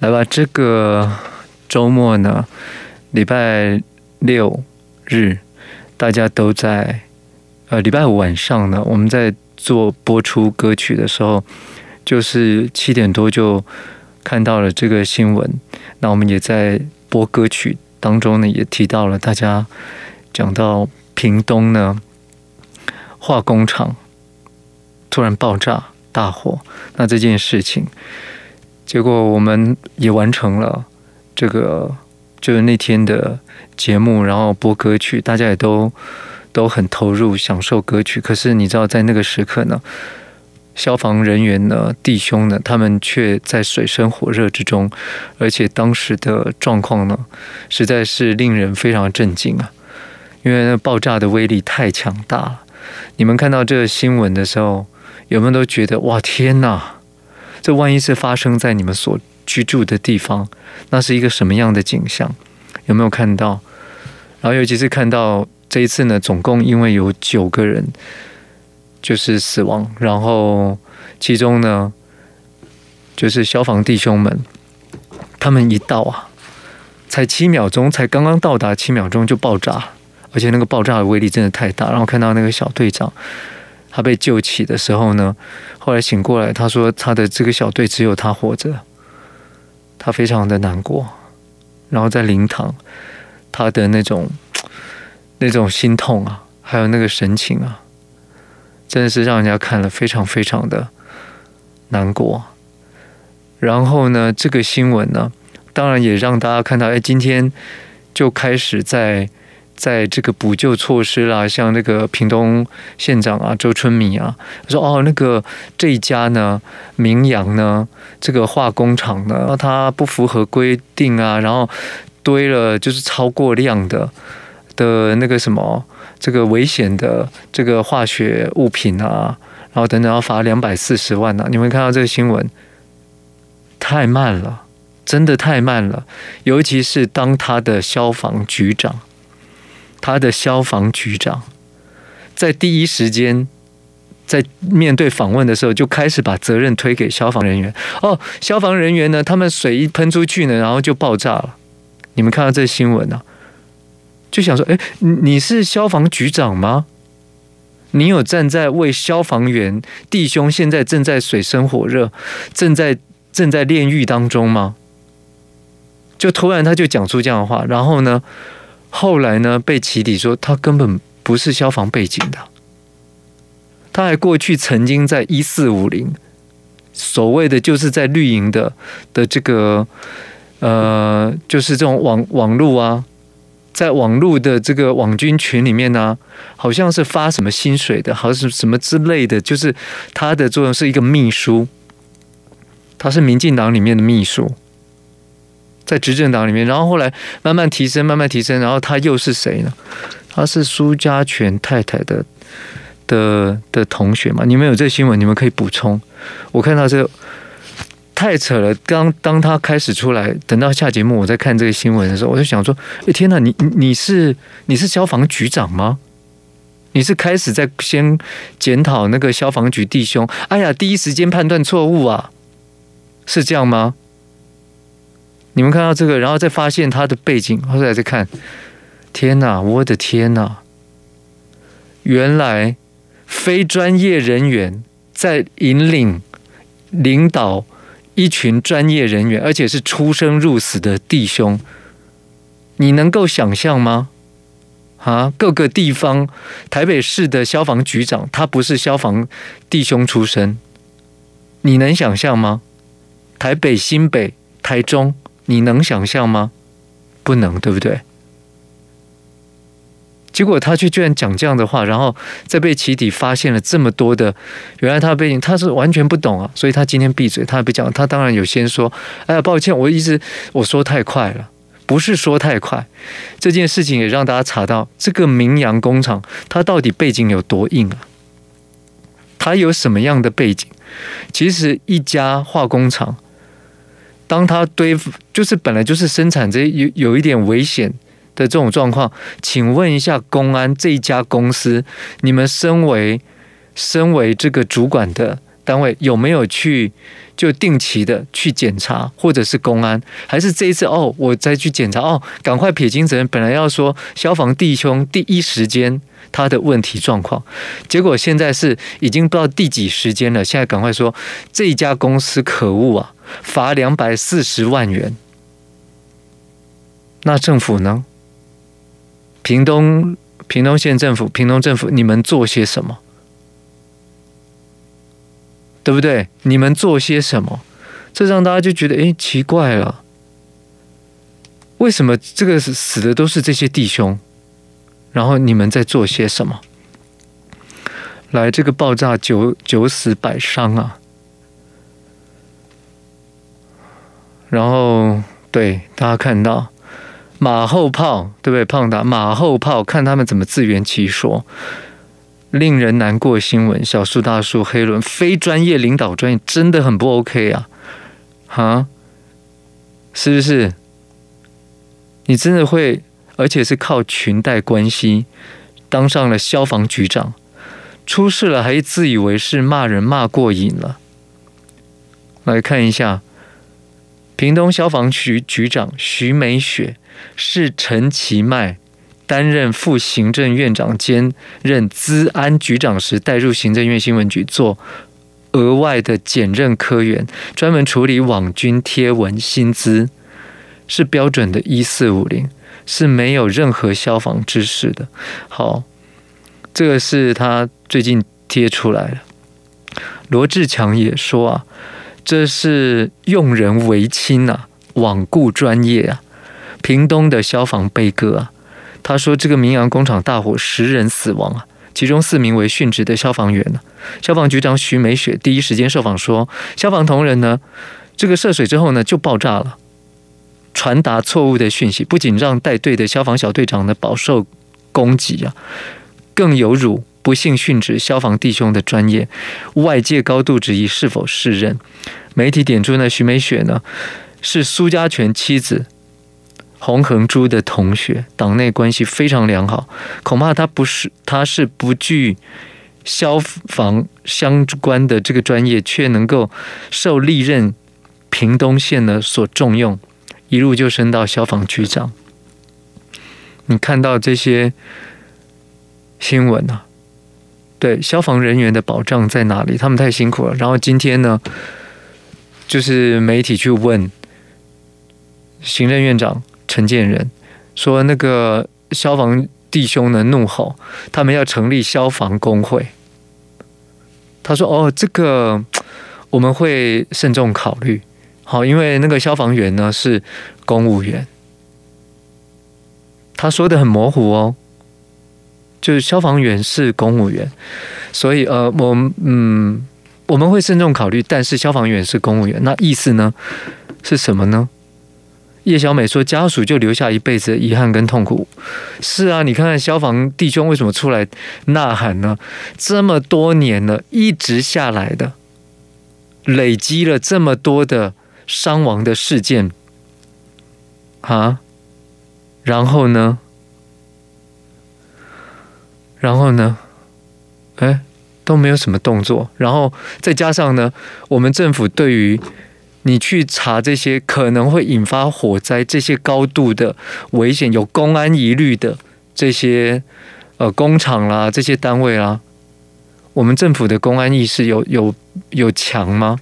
来吧，这个周末呢，礼拜六日，大家都在，呃，礼拜五晚上呢，我们在做播出歌曲的时候，就是七点多就看到了这个新闻。那我们也在播歌曲当中呢，也提到了大家讲到屏东呢，化工厂突然爆炸大火，那这件事情。结果我们也完成了这个，就是那天的节目，然后播歌曲，大家也都都很投入，享受歌曲。可是你知道，在那个时刻呢，消防人员呢，弟兄呢，他们却在水深火热之中，而且当时的状况呢，实在是令人非常震惊啊！因为那爆炸的威力太强大了。你们看到这个新闻的时候，有没有都觉得哇，天哪！这万一是发生在你们所居住的地方，那是一个什么样的景象？有没有看到？然后尤其是看到这一次呢，总共因为有九个人就是死亡，然后其中呢，就是消防弟兄们，他们一到啊，才七秒钟，才刚刚到达七秒钟就爆炸，而且那个爆炸的威力真的太大。然后看到那个小队长。他被救起的时候呢，后来醒过来，他说他的这个小队只有他活着，他非常的难过，然后在灵堂，他的那种那种心痛啊，还有那个神情啊，真的是让人家看了非常非常的难过。然后呢，这个新闻呢，当然也让大家看到，哎，今天就开始在。在这个补救措施啦，像那个屏东县长啊，周春米啊，说哦，那个这一家呢，明阳呢，这个化工厂呢，它不符合规定啊，然后堆了就是超过量的的那个什么，这个危险的这个化学物品啊，然后等等要罚两百四十万啊，你们看到这个新闻，太慢了，真的太慢了，尤其是当他的消防局长。他的消防局长在第一时间在面对访问的时候，就开始把责任推给消防人员。哦，消防人员呢，他们水一喷出去呢，然后就爆炸了。你们看到这新闻呢，就想说：哎，你是消防局长吗？你有站在为消防员弟兄现在正在水深火热、正在正在炼狱当中吗？就突然他就讲出这样的话，然后呢？后来呢，被起底说他根本不是消防背景的，他还过去曾经在一四五零，所谓的就是在绿营的的这个呃，就是这种网网路啊，在网路的这个网军群里面呢、好像是发什么薪水的，好像是什么之类的，就是他的作用是一个秘书，他是民进党里面的秘书。在执政党里面，然后后来慢慢提升，慢慢提升，然后他又是谁呢？他是苏家全太太的的的同学嘛？你们有这个新闻，你们可以补充。我看到这太扯了。刚当他开始出来，等到下节目，我在看这个新闻的时候，我就想说：哎，天哪！你你是你是消防局长吗？你是开始在先检讨那个消防局弟兄？哎呀，第一时间判断错误啊，是这样吗？你们看到这个，然后再发现他的背景，后来再看，天哪，我的天哪！原来非专业人员在引领、领导一群专业人员，而且是出生入死的弟兄，你能够想象吗？啊，各个地方，台北市的消防局长，他不是消防弟兄出身，你能想象吗？台北、新北、台中。你能想象吗？不能，对不对？结果他却居然讲这样的话，然后在被起底发现了这么多的，原来他背景他是完全不懂啊，所以他今天闭嘴，他也不讲。他当然有先说：“哎呀，抱歉，我一直我说太快了，不是说太快。”这件事情也让大家查到这个明扬工厂，它到底背景有多硬啊？它有什么样的背景？其实一家化工厂。当他堆就是本来就是生产这有有一点危险的这种状况，请问一下公安这一家公司，你们身为身为这个主管的单位有没有去就定期的去检查，或者是公安，还是这一次哦，我再去检查哦，赶快撇清责任。本来要说消防弟兄第一时间他的问题状况，结果现在是已经不知道第几时间了。现在赶快说这一家公司可恶啊，罚两百四十万元。那政府呢？屏东屏东县政府、屏东政府，你们做些什么？对不对？你们做些什么？这让大家就觉得哎，奇怪了，为什么这个死的都是这些弟兄？然后你们在做些什么？来，这个爆炸九九死百伤啊！然后对大家看到马后炮，对不对？胖达马后炮，看他们怎么自圆其说。令人难过新闻，小树大树黑轮非专业领导专业真的很不 OK 啊！哈，是不是？你真的会，而且是靠裙带关系当上了消防局长，出事了还自以为是骂人骂过瘾了。来看一下，屏东消防局局长徐美雪是陈其迈。担任副行政院长兼任资安局长时，带入行政院新闻局做额外的检任科员，专门处理网军贴文，薪资是标准的一四五零，是没有任何消防知识的。好，这个是他最近贴出来的。罗志强也说啊，这是用人唯亲啊，罔顾专业啊，屏东的消防悲歌啊。他说：“这个明阳工厂大火，十人死亡啊，其中四名为殉职的消防员呢。消防局长徐美雪第一时间受访说，消防同仁呢，这个涉水之后呢就爆炸了，传达错误的讯息，不仅让带队的消防小队长呢饱受攻击啊，更有辱不幸殉职消防弟兄的专业，外界高度质疑是否适任。媒体点出呢，徐美雪呢是苏家全妻子。”洪恒珠的同学，党内关系非常良好，恐怕他不是，他是不具消防相关的这个专业，却能够受历任屏东县的所重用，一路就升到消防局长。你看到这些新闻啊？对，消防人员的保障在哪里？他们太辛苦了。然后今天呢，就是媒体去问行政院长。陈建仁说：“那个消防弟兄呢，怒吼，他们要成立消防工会。”他说：“哦，这个我们会慎重考虑。好，因为那个消防员呢是公务员。”他说的很模糊哦，就是消防员是公务员，所以呃，我嗯，我们会慎重考虑，但是消防员是公务员，那意思呢是什么呢？叶小美说：“家属就留下一辈子的遗憾跟痛苦。”是啊，你看看消防弟兄为什么出来呐喊呢？这么多年了，一直下来的，累积了这么多的伤亡的事件啊，然后呢？然后呢？哎，都没有什么动作。然后再加上呢，我们政府对于你去查这些可能会引发火灾、这些高度的危险、有公安疑虑的这些呃工厂啦、这些单位啦，我们政府的公安意识有有有强吗？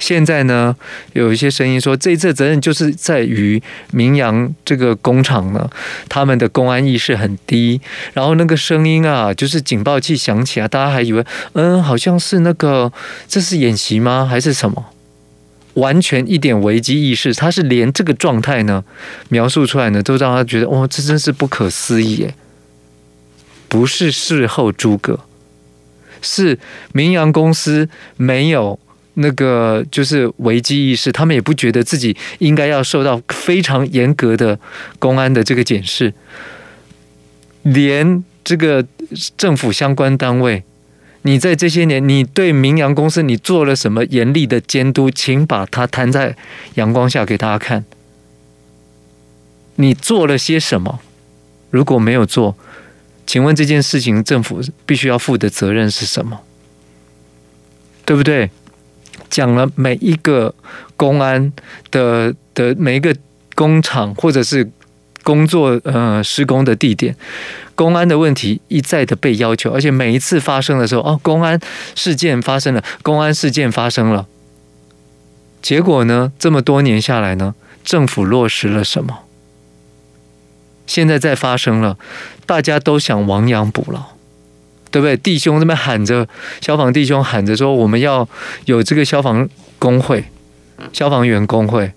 现在呢，有一些声音说，这一次责任就是在于明阳这个工厂呢，他们的公安意识很低。然后那个声音啊，就是警报器响起啊，大家还以为嗯，好像是那个这是演习吗？还是什么？完全一点危机意识，他是连这个状态呢描述出来呢，都让他觉得哇，这真是不可思议耶！不是事后诸葛，是明阳公司没有那个就是危机意识，他们也不觉得自己应该要受到非常严格的公安的这个检视，连这个政府相关单位。你在这些年，你对明阳公司你做了什么严厉的监督？请把它摊在阳光下给大家看。你做了些什么？如果没有做，请问这件事情政府必须要负的责任是什么？对不对？讲了每一个公安的的每一个工厂或者是工作呃施工的地点，公安的问题一再的被要求，而且每一次发生的时候，哦，公安事件发生了，公安事件发生了，结果呢，这么多年下来呢，政府落实了什么？现在再发生了，大家都想亡羊补牢。对不对？弟兄这边喊着，消防弟兄喊着说：“我们要有这个消防工会，消防员工会。”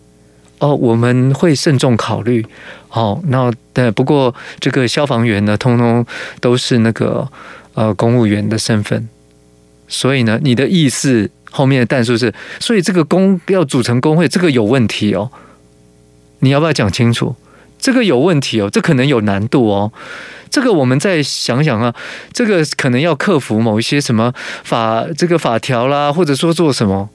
哦，我们会慎重考虑。好，那对，不过这个消防员呢，通通都是那个呃公务员的身份。所以呢，你的意思后面的但书是，所以这个工要组成工会，这个有问题哦。你要不要讲清楚？这个有问题哦，这可能有难度哦。这个我们再想想啊，这个可能要克服某一些什么法，这个法条啦，或者说做什么。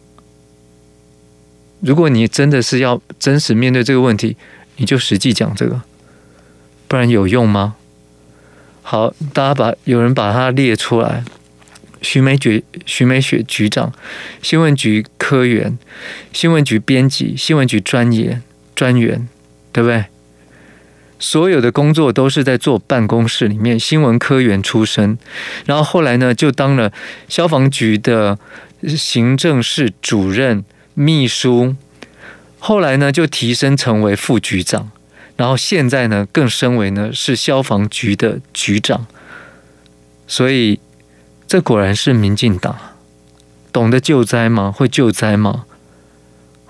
如果你真的是要真实面对这个问题，你就实际讲这个，不然有用吗？好，大家把有人把它列出来：徐美觉、徐美雪局长、新闻局科员、新闻局编辑、新闻局专员、专员，对不对？所有的工作都是在做办公室里面，新闻科员出身，然后后来呢，就当了消防局的行政室主任、秘书，后来呢就提升成为副局长，然后现在呢更升为呢是消防局的局长，所以这果然是民进党，懂得救灾吗？会救灾吗？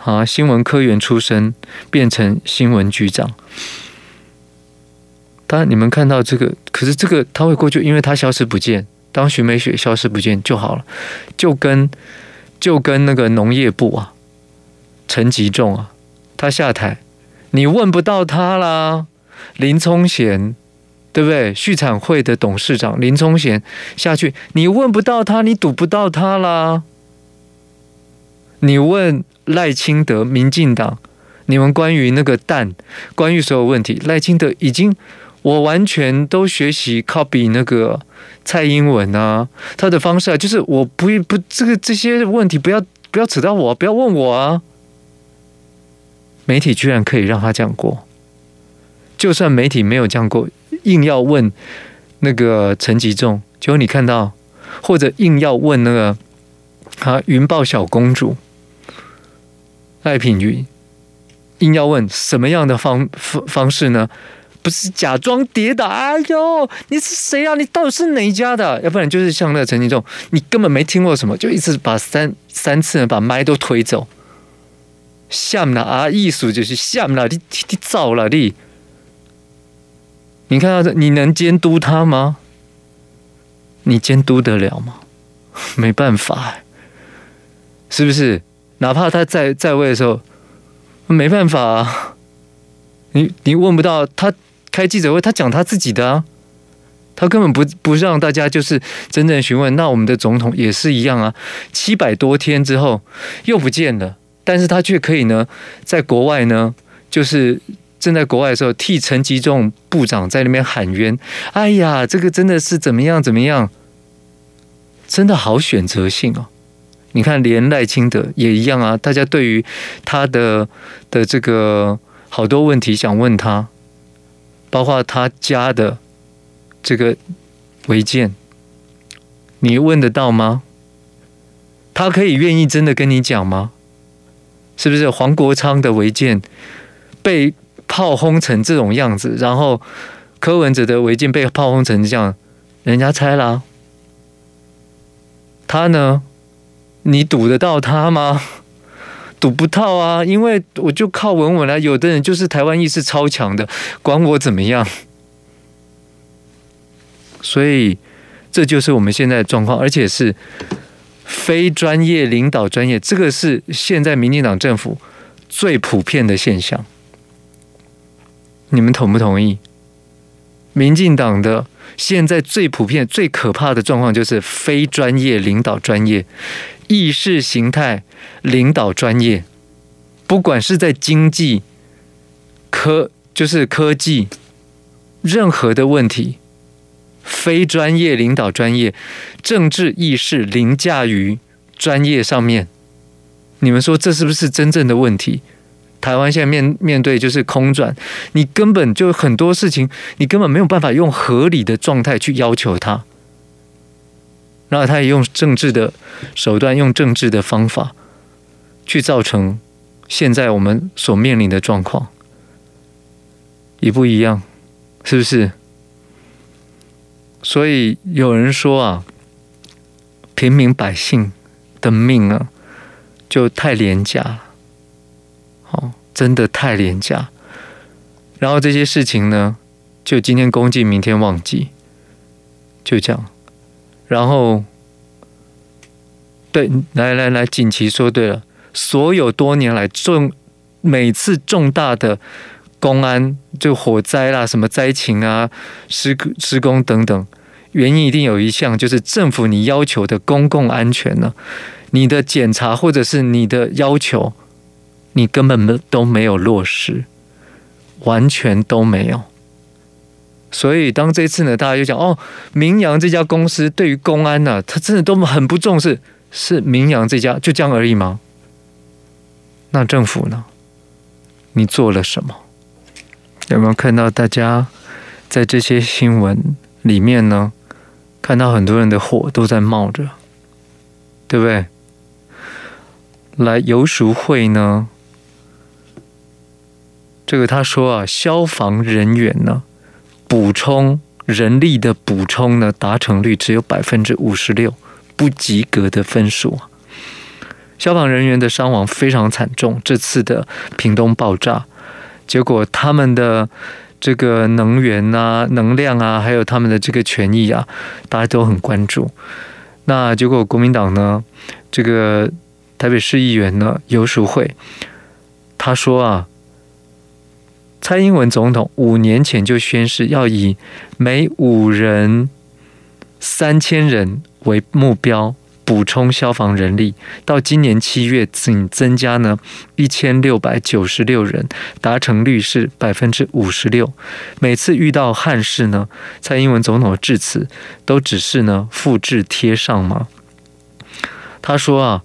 啊，新闻科员出身变成新闻局长。当然，你们看到这个，可是这个他会过去，因为他消失不见。当徐美雪消失不见就好了，就跟就跟那个农业部啊，陈吉仲啊，他下台，你问不到他啦。林聪贤，对不对？畜产会的董事长林聪贤下去，你问不到他，你堵不到他啦。你问赖清德，民进党，你们关于那个蛋，关于所有问题，赖清德已经。我完全都学习 copy 那个蔡英文啊，他的方式啊，就是我不不这个这些问题不要不要扯到我，不要问我啊。媒体居然可以让他这样过，就算媒体没有这样过，硬要问那个陈吉仲，结果你看到，或者硬要问那个啊云豹小公主赖品妤，硬要问什么样的方方方式呢？不是假装跌倒，哎呦，你是谁啊？你到底是哪一家的？要不然就是像那个陈吉仲，你根本没听过什么，就一直把三三次把麦都推走。像了啊，艺术就是像了，你你造了你。你看到这，你能监督他吗？你监督得了吗？没办法，是不是？哪怕他在在位的时候，没办法啊。你你问不到他。开记者会，他讲他自己的啊，他根本不不让大家就是真正询问。那我们的总统也是一样啊，七百多天之后又不见了，但是他却可以呢，在国外呢，就是正在国外的时候替陈吉仲部长在那边喊冤。哎呀，这个真的是怎么样怎么样，真的好选择性哦。你看，连赖清德也一样啊，大家对于他的的这个好多问题想问他。包括他家的这个违建，你问得到吗？他可以愿意真的跟你讲吗？是不是黄国昌的违建被炮轰成这种样子，然后柯文哲的违建被炮轰成这样，人家拆了，他呢？你堵得到他吗？堵不到啊，因为我就靠稳稳来。有的人就是台湾意识超强的，管我怎么样。所以这就是我们现在的状况，而且是非专业领导专业，这个是现在民进党政府最普遍的现象。你们同不同意？民进党的现在最普遍、最可怕的状况就是非专业领导专业。意识形态领导专业，不管是在经济、科，就是科技，任何的问题，非专业领导专业，政治意识凌驾于专业上面，你们说这是不是真正的问题？台湾现在面面对就是空转，你根本就很多事情，你根本没有办法用合理的状态去要求他，然后他也用政治的手段，用政治的方法去造成现在我们所面临的状况，一不一样？是不是？所以有人说啊，平民百姓的命啊，就太廉价了。哦，真的太廉价。然后这些事情呢，就今天公祭，明天忘记，就这样。然后，对，来来来，锦旗说对了，所有多年来重每次重大的公安，就火灾啦、什么灾情啊、施施工等等，原因一定有一项，就是政府你要求的公共安全呢，你的检查或者是你的要求。你根本没都没有落实，完全都没有。所以当这次呢，大家就讲哦，明阳这家公司对于公安呢、他真的都很不重视。是明阳这家就这样而已吗？那政府呢？你做了什么？有没有看到大家在这些新闻里面呢？看到很多人的火都在冒着，对不对？来游淑会呢？这个他说啊，消防人员呢，补充人力的补充呢，达成率只有百分之五十六，不及格的分数。消防人员的伤亡非常惨重，这次的屏东爆炸，结果他们的这个能源啊、能量啊，还有他们的这个权益啊，大家都很关注。那结果国民党呢，这个台北市议员呢，游淑慧，他说啊。蔡英文总统五年前就宣誓，要以每五人三千人为目标补充消防人力，到今年七月仅增加呢一千六百九十六人，达成率是百分之五十六。每次遇到憾事呢，蔡英文总统的致辞都只是呢复制贴上吗？他说啊。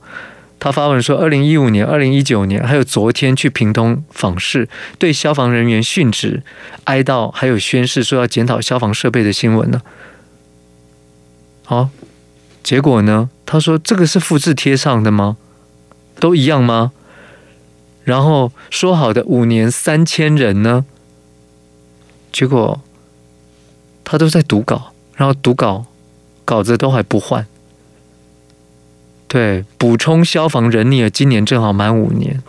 他发文说，二零一五年、二零一九年，还有昨天去屏东访视，对消防人员殉职哀悼，还有宣誓说要检讨消防设备的新闻呢。好，结果呢？他说这个是复制贴上的吗？都一样吗？然后说好的五年三千人呢？结果他都在读稿，然后读稿稿子都还不换。对，补充消防人力，今年正好满五年。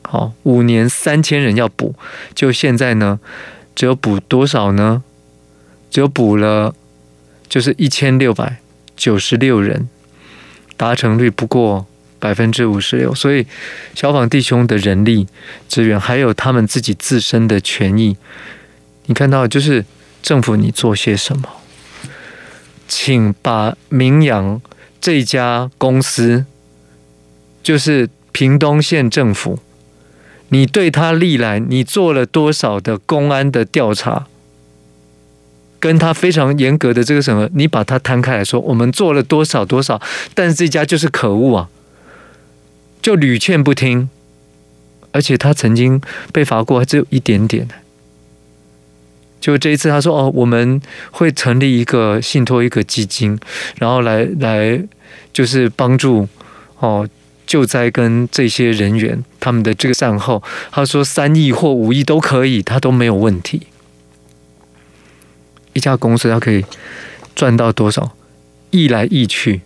好，五年三千人要补，就现在呢，只有补多少呢？只有补了，就是一千六百九十六人，达成率不过百分之五十六。所以，消防弟兄的人力资源，还有他们自己自身的权益，你看到就是政府你做些什么？请把名扬。这家公司就是屏东县政府，你对他历来你做了多少的公安的调查，跟他非常严格的这个审核，你把它摊开来说，我们做了多少多少，但是这家就是可恶啊，就屡劝不听，而且他曾经被罚过，只有一点点。就这一次，他说：“哦，我们会成立一个信托一个基金，然后来来就是帮助哦救灾跟这些人员他们的这个善后。”他说：“三亿或五亿都可以，他都没有问题。一家公司他可以赚到多少？亿来亿去，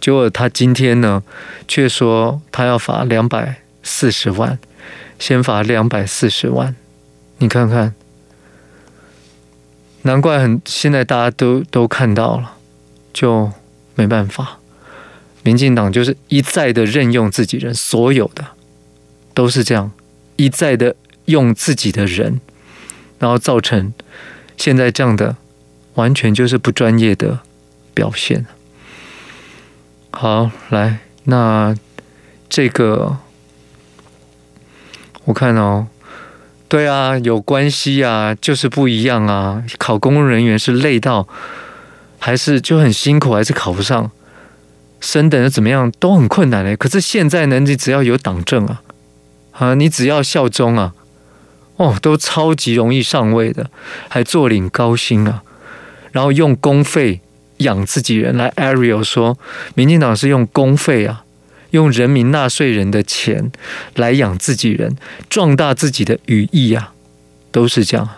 结果他今天呢却说他要罚两百四十万，先罚两百四十万，你看看。”难怪很现在大家都都看到了，就没办法。民进党就是一再的任用自己人，所有的都是这样，一再的用自己的人，然后造成现在这样的完全就是不专业的表现。好，来，那这个我看哦。对啊，有关系啊，就是不一样啊。考公务人员是累到，还是就很辛苦，还是考不上？升等的怎么样都很困难嘞。可是现在呢，你只要有党证啊，啊，你只要效忠啊，哦，都超级容易上位的，还坐领高薪啊，然后用公费养自己人。来，Ariel 说，民进党是用公费啊，用人民纳税人的钱来养自己人，壮大自己的羽翼啊，都是这样。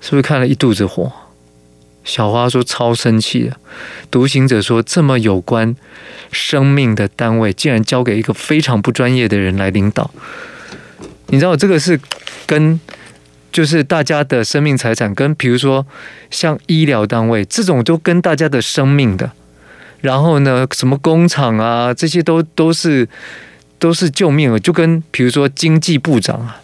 是不是看了一肚子火？小花说超生气的。独行者说，这么有关生命的单位，竟然交给一个非常不专业的人来领导。你知道这个是跟就是大家的生命财产，跟比如说像医疗单位这种，都跟大家的生命的。然后呢，什么工厂啊，这些都都是都是救命的，就跟比如说经济部长啊，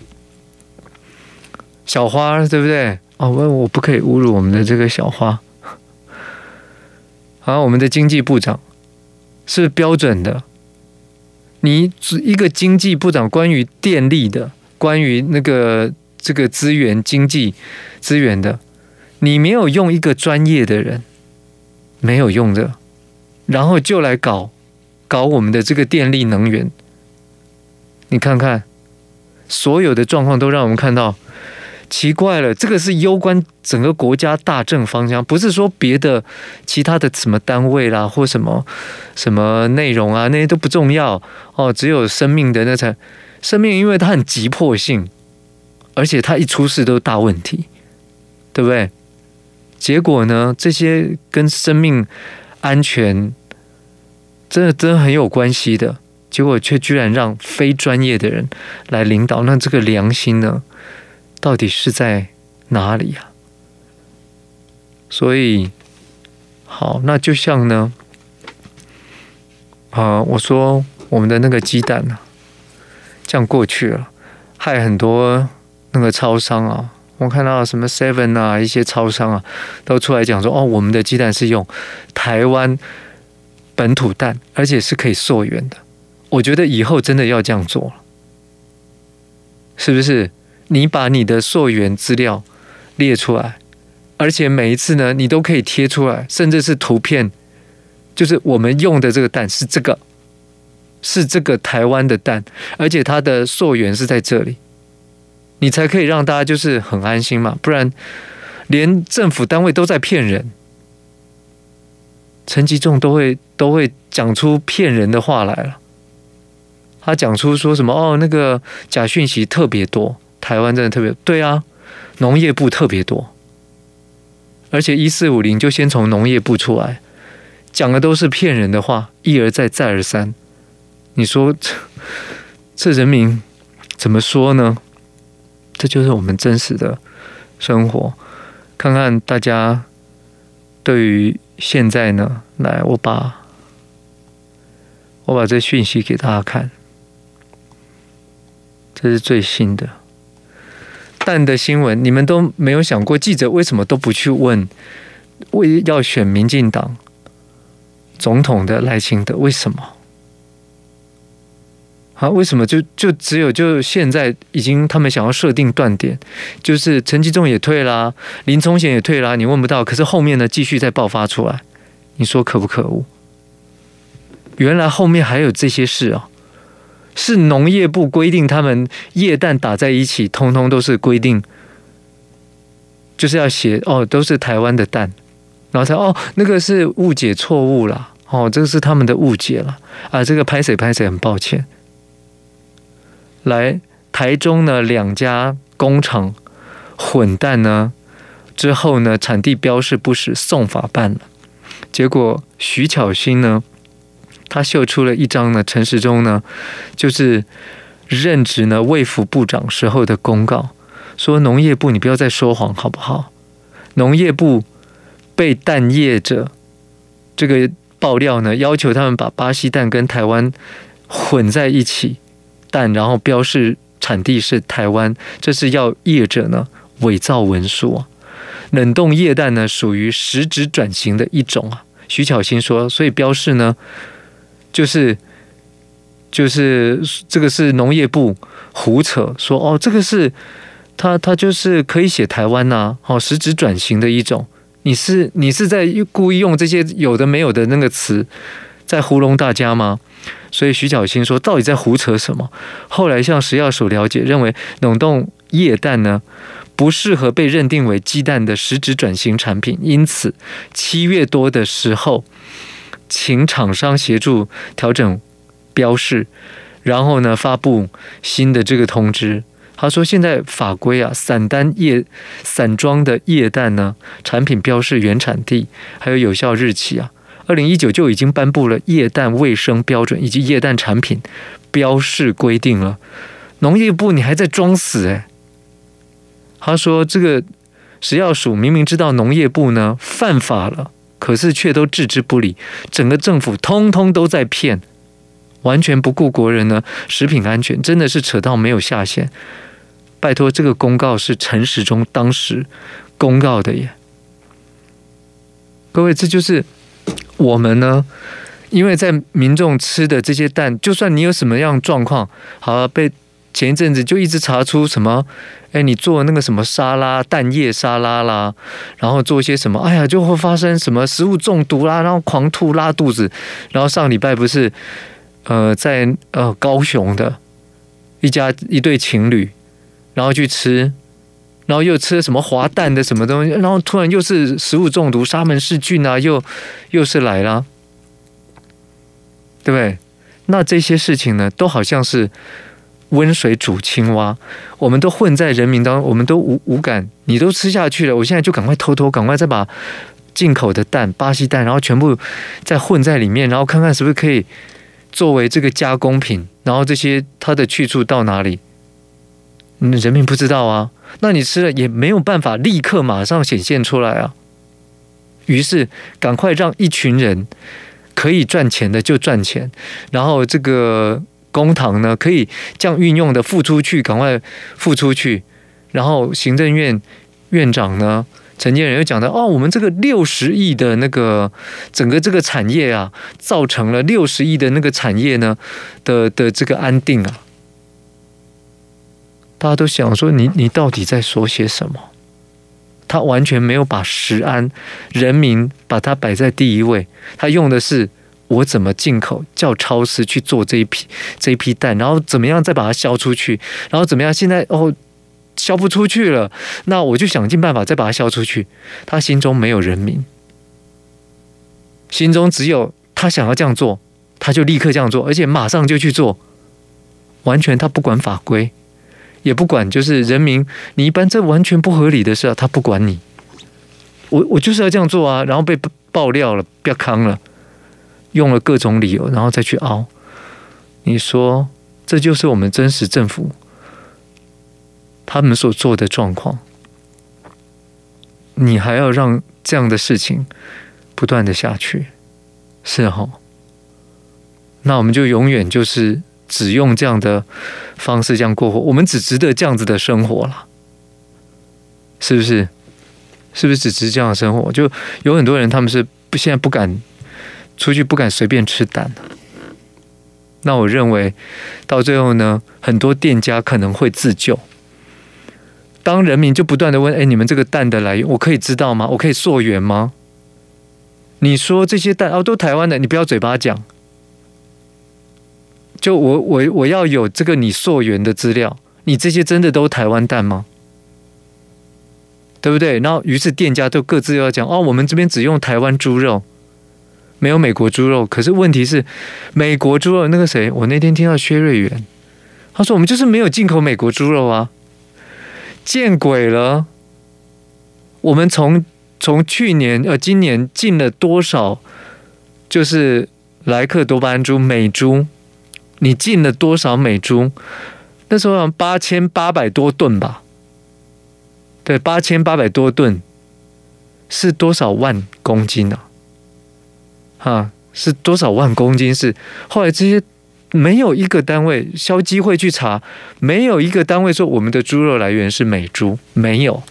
小花对不对？哦，我我不可以侮辱我们的这个小花。好，我们的经济部长是标准的。你一个经济部长，关于电力的，关于那个这个资源经济资源的，你没有用一个专业的人，没有用的，然后就来搞搞我们的这个电力能源。你看看，所有的状况都让我们看到。奇怪了，这个是攸关整个国家大政方向，不是说别的其他的什么单位啦，或什么什么内容啊，那些都不重要哦。只有生命的那才生命，因为它很急迫性，而且它一出事都是大问题，对不对？结果呢，这些跟生命安全真的真的很有关系的，结果却居然让非专业的人来领导，那这个良心呢？到底是在哪里呀？所以，好，那就像呢，啊，我说我们的那个鸡蛋呢，这样过去了，害很多那个超商啊，我看到什么 Seven 啊，一些超商啊，都出来讲说，哦，我们的鸡蛋是用台湾本土蛋，而且是可以溯源的。我觉得以后真的要这样做了，是不是？你把你的溯源资料列出来，而且每一次呢，你都可以贴出来，甚至是图片，就是我们用的这个蛋是这个，是这个台湾的蛋，而且它的溯源是在这里，你才可以让大家就是很安心嘛，不然连政府单位都在骗人，陈吉仲都会都会讲出骗人的话来了，他讲出说什么哦，那个假讯息特别多。台湾真的特别对啊，农业部特别多，而且一四五零就先从农业部出来，讲的都是骗人的话，一而再再而三。你说这这人民怎么说呢？这就是我们真实的生活。看看大家对于现在呢，来，我把我把这讯息给大家看，这是最新的。蛋的新闻，你们都没有想过，记者为什么都不去问？为要选民进党总统的赖清德，为什么？啊，为什么就就只有就现在已经他们想要设定断点，就是陈吉仲也退啦，林聪贤也退啦，你问不到，可是后面呢继续再爆发出来，你说可不可恶？原来后面还有这些事啊！是农业部规定，他们液氮打在一起，通通都是规定，就是要写哦，都是台湾的蛋，然后才哦，那个是误解错误了，哦，这个是他们的误解了啊，这个拍谁拍谁，很抱歉。来台中呢，两家工厂混蛋呢，之后呢，产地标示不实，送法办了，结果徐巧芯呢。他秀出了一张呢，陈时中呢，就是任职呢卫福部长时候的公告，说农业部你不要再说谎好不好？农业部被蛋业者这个爆料呢，要求他们把巴西蛋跟台湾混在一起蛋，然后标示产地是台湾，这是要业者呢伪造文书啊。冷冻液蛋呢属于实质转型的一种啊。徐巧芯说，所以标示呢。就是就是这个是农业部胡扯说哦，这个是他他就是可以写台湾呐，哦，实质转型的一种，你是你是在故意用这些有的没有的那个词在糊弄大家吗？所以徐巧芯说，到底在胡扯什么？后来向食药署了解，认为冷冻液氮呢不适合被认定为鸡蛋的实质转型产品，因此七月多的时候，请厂商协助调整标示，然后呢发布新的这个通知。他说：“现在法规啊，散单液散装的液氮呢，产品标示原产地还有有效日期啊，二零一九就已经颁布了液氮卫生标准以及液氮产品标示规定了。农业部你还在装死诶？他说：“这个食药署明明知道农业部呢犯法了，可是却都置之不理，整个政府通通都在骗，完全不顾国人呢食品安全，真的是扯到没有下限。”拜托，这个公告是陈时中当时公告的耶。各位，这就是我们呢，因为在民众吃的这些蛋，就算你有什么样状况，好被前一阵子就一直查出什么，哎，你做那个什么沙拉蛋液沙拉啦，然后做一些什么，哎呀，就会发生什么食物中毒啦，然后狂吐拉肚子，然后上礼拜不是，呃，在呃高雄的一家一对情侣。然后去吃，然后又吃了什么滑蛋的什么东西，然后突然又是食物中毒，沙门氏菌啊，又又是来了，对不对？那这些事情呢，都好像是温水煮青蛙，我们都混在人民当中，我们都无无感，你都吃下去了，我现在就赶快偷偷赶快再把进口的蛋、巴西蛋，然后全部再混在里面，然后看看是不是可以作为这个加工品，然后这些它的去处到哪里？人民不知道啊，那你吃了也没有办法立刻马上显现出来啊。于是赶快让一群人可以赚钱的就赚钱，然后这个公堂呢可以这样运用的付出去，赶快付出去。然后行政院院长呢陈建仁又讲到哦，我们这个六十亿的那个整个这个产业啊，造成了六十亿的那个产业呢的的这个安定啊。大家都想说你你到底在说些什么？他完全没有把食安、人民把它摆在第一位。他用的是我怎么进口，叫超市去做这一批这一批蛋，然后怎么样再把它销出去，然后怎么样现在哦销不出去了，那我就想尽办法再把它销出去。他心中没有人民，心中只有他想要这样做，他就立刻这样做，而且马上就去做，完全他不管法规。也不管，就是人民，你一般这完全不合理的事啊，他不管你。我我就是要这样做啊，然后被爆料了，不要扛了，用了各种理由，然后再去凹。你说这就是我们真实政府他们所做的状况，你还要让这样的事情不断的下去，是哈？那我们就永远就是。只用这样的方式这样过活，我们只值得这样子的生活了，是不是？是不是只值这样的生活？就有很多人他们是不现在不敢出去，不敢随便吃蛋。那我认为到最后呢，很多店家可能会自救。当人民就不断的问：“哎，你们这个蛋的来源，我可以知道吗？我可以溯源吗？”你说这些蛋哦，都台湾的，你不要嘴巴讲。就我我我要有这个你溯源的资料，你这些真的都台湾蛋吗？对不对？然后于是店家都各自要讲哦，我们这边只用台湾猪肉，没有美国猪肉。可是问题是，美国猪肉那个谁，我那天听到薛瑞元，他说我们就是没有进口美国猪肉啊，见鬼了！我们从从去年呃今年进了多少？就是莱克多巴胺猪美猪。你进了多少美猪？那时候好像八千八百多吨吧？对，八千八百多吨是多少万公斤呢？啊？是多少万公斤？是后来这些没有一个单位，消基会去查，没有一个单位说我们的猪肉来源是美猪，没有。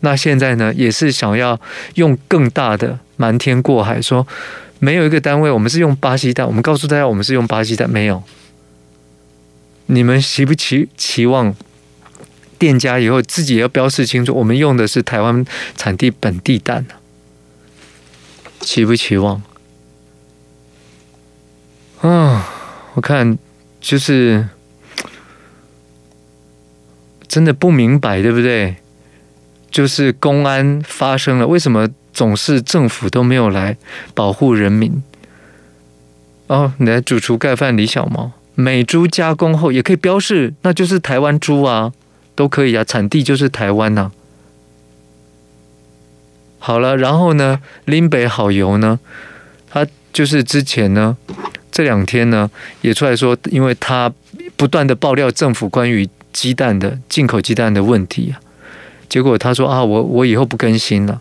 那现在呢，也是想要用更大的瞒天过海说。没有一个单位，我们是用巴西蛋。我们告诉大家，我们是用巴西蛋，没有。你们期不期期望店家以后自己要标示清楚，我们用的是台湾产地本地蛋呢，期不期望？啊，我看就是真的不明白，对不对？就是公安发生了，为什么总是政府都没有来保护人民？哦，来主厨盖饭李小毛，美猪加工后也可以标示，那就是台湾猪啊。都可以啊，产地就是台湾呐、好了，然后呢，林北好油呢，他就是之前呢，这两天呢也出来说，因为他不断的爆料政府关于鸡蛋的进口鸡蛋的问题啊，结果他说啊，我我以后不更新了，